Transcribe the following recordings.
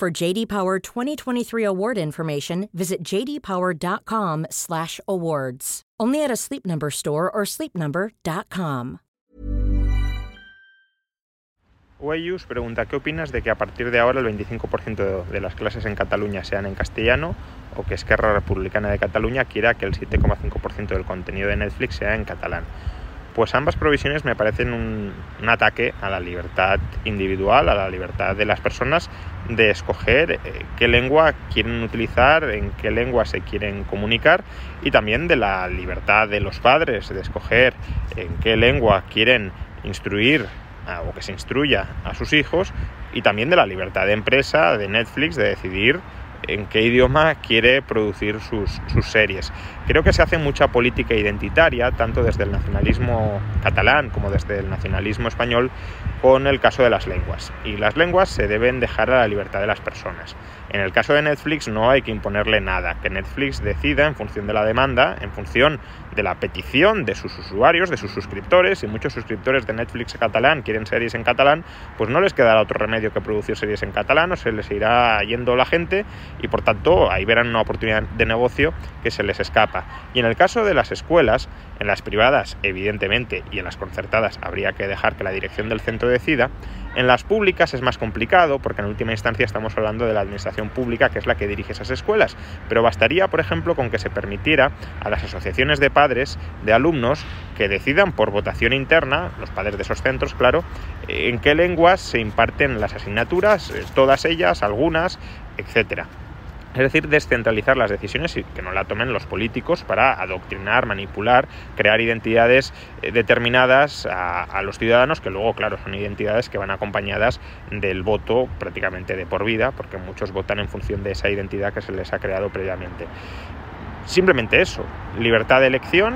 For JD Power 2023 award information, visit jdpower.com/awards. Only at a Sleep Number store or sleepnumber.com. Weyus pregunta, ¿qué opinas de que a partir de ahora el 25% de las clases en Cataluña sean en castellano o que Esquerra Republicana de Cataluña quiera que el 7,5% del contenido de Netflix sea en catalán? Pues ambas provisiones me parecen un, ataque a la libertad individual, a la libertad de las personas de escoger eh, qué lengua quieren utilizar, en qué lengua se quieren comunicar y también de la libertad de los padres de escoger en qué lengua quieren instruir o que se instruya a sus hijos y también de la libertad de empresa, de Netflix, de decidir en qué idioma quiere producir sus, sus, series. Creo que se hace mucha política identitaria, tanto desde el nacionalismo catalán como desde el nacionalismo español, con el caso de las lenguas. Y las lenguas se deben dejar a la libertad de las personas. En el caso de Netflix no hay que imponerle nada, que Netflix decida en función de la demanda, en función de la petición de sus usuarios, de sus suscriptores. Si muchos suscriptores de Netflix catalán quieren series en catalán, pues no les quedará otro remedio que producir series en catalán o se les irá yendo la gente y por tanto ahí verán una oportunidad de negocio que se les escapa. Y en el caso de las escuelas, en las privadas evidentemente y en las concertadas habría que dejar que la dirección del centro decida, en las públicas es más complicado porque en última instancia estamos hablando de la administración pública que es la que dirige esas escuelas, pero bastaría por ejemplo con que se permitiera a las asociaciones de padres de alumnos que decidan por votación interna, los padres de esos centros claro, en qué lenguas se imparten las asignaturas, todas ellas, algunas, etcétera. Es decir, descentralizar las decisiones y que no la tomen los políticos para adoctrinar, manipular, crear identidades determinadas a, a, los ciudadanos, que luego, claro, son identidades que van acompañadas del voto prácticamente de por vida, porque muchos votan en función de esa identidad que se les ha creado previamente. Simplemente eso, libertad de elección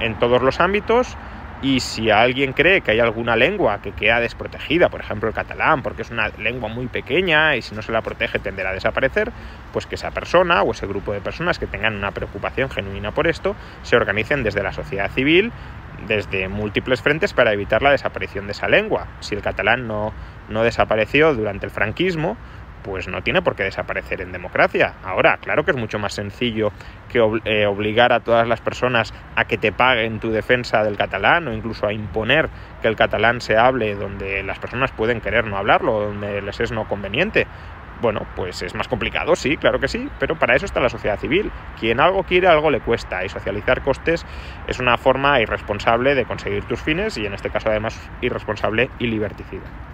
en todos los ámbitos, y si alguien cree que hay alguna lengua que queda desprotegida, por ejemplo el catalán, porque es una lengua muy pequeña y si no se la protege tenderá a desaparecer, pues que esa persona o ese grupo de personas que tengan una preocupación genuina por esto se organicen desde la sociedad civil, desde múltiples frentes para evitar la desaparición de esa lengua. Si el catalán no, no desapareció durante el franquismo, pues no tiene por qué desaparecer en democracia. Ahora, claro que es mucho más sencillo que eh, obligar a todas las personas a que te paguen tu defensa del catalán o incluso a imponer que el catalán se hable donde las personas pueden querer no hablarlo, donde les es no conveniente. Bueno, pues es más complicado, sí, claro que sí, pero para eso está la sociedad civil. Quien algo quiere, algo le cuesta, y socializar costes es una forma irresponsable de conseguir tus fines, y en este caso además irresponsable y liberticida.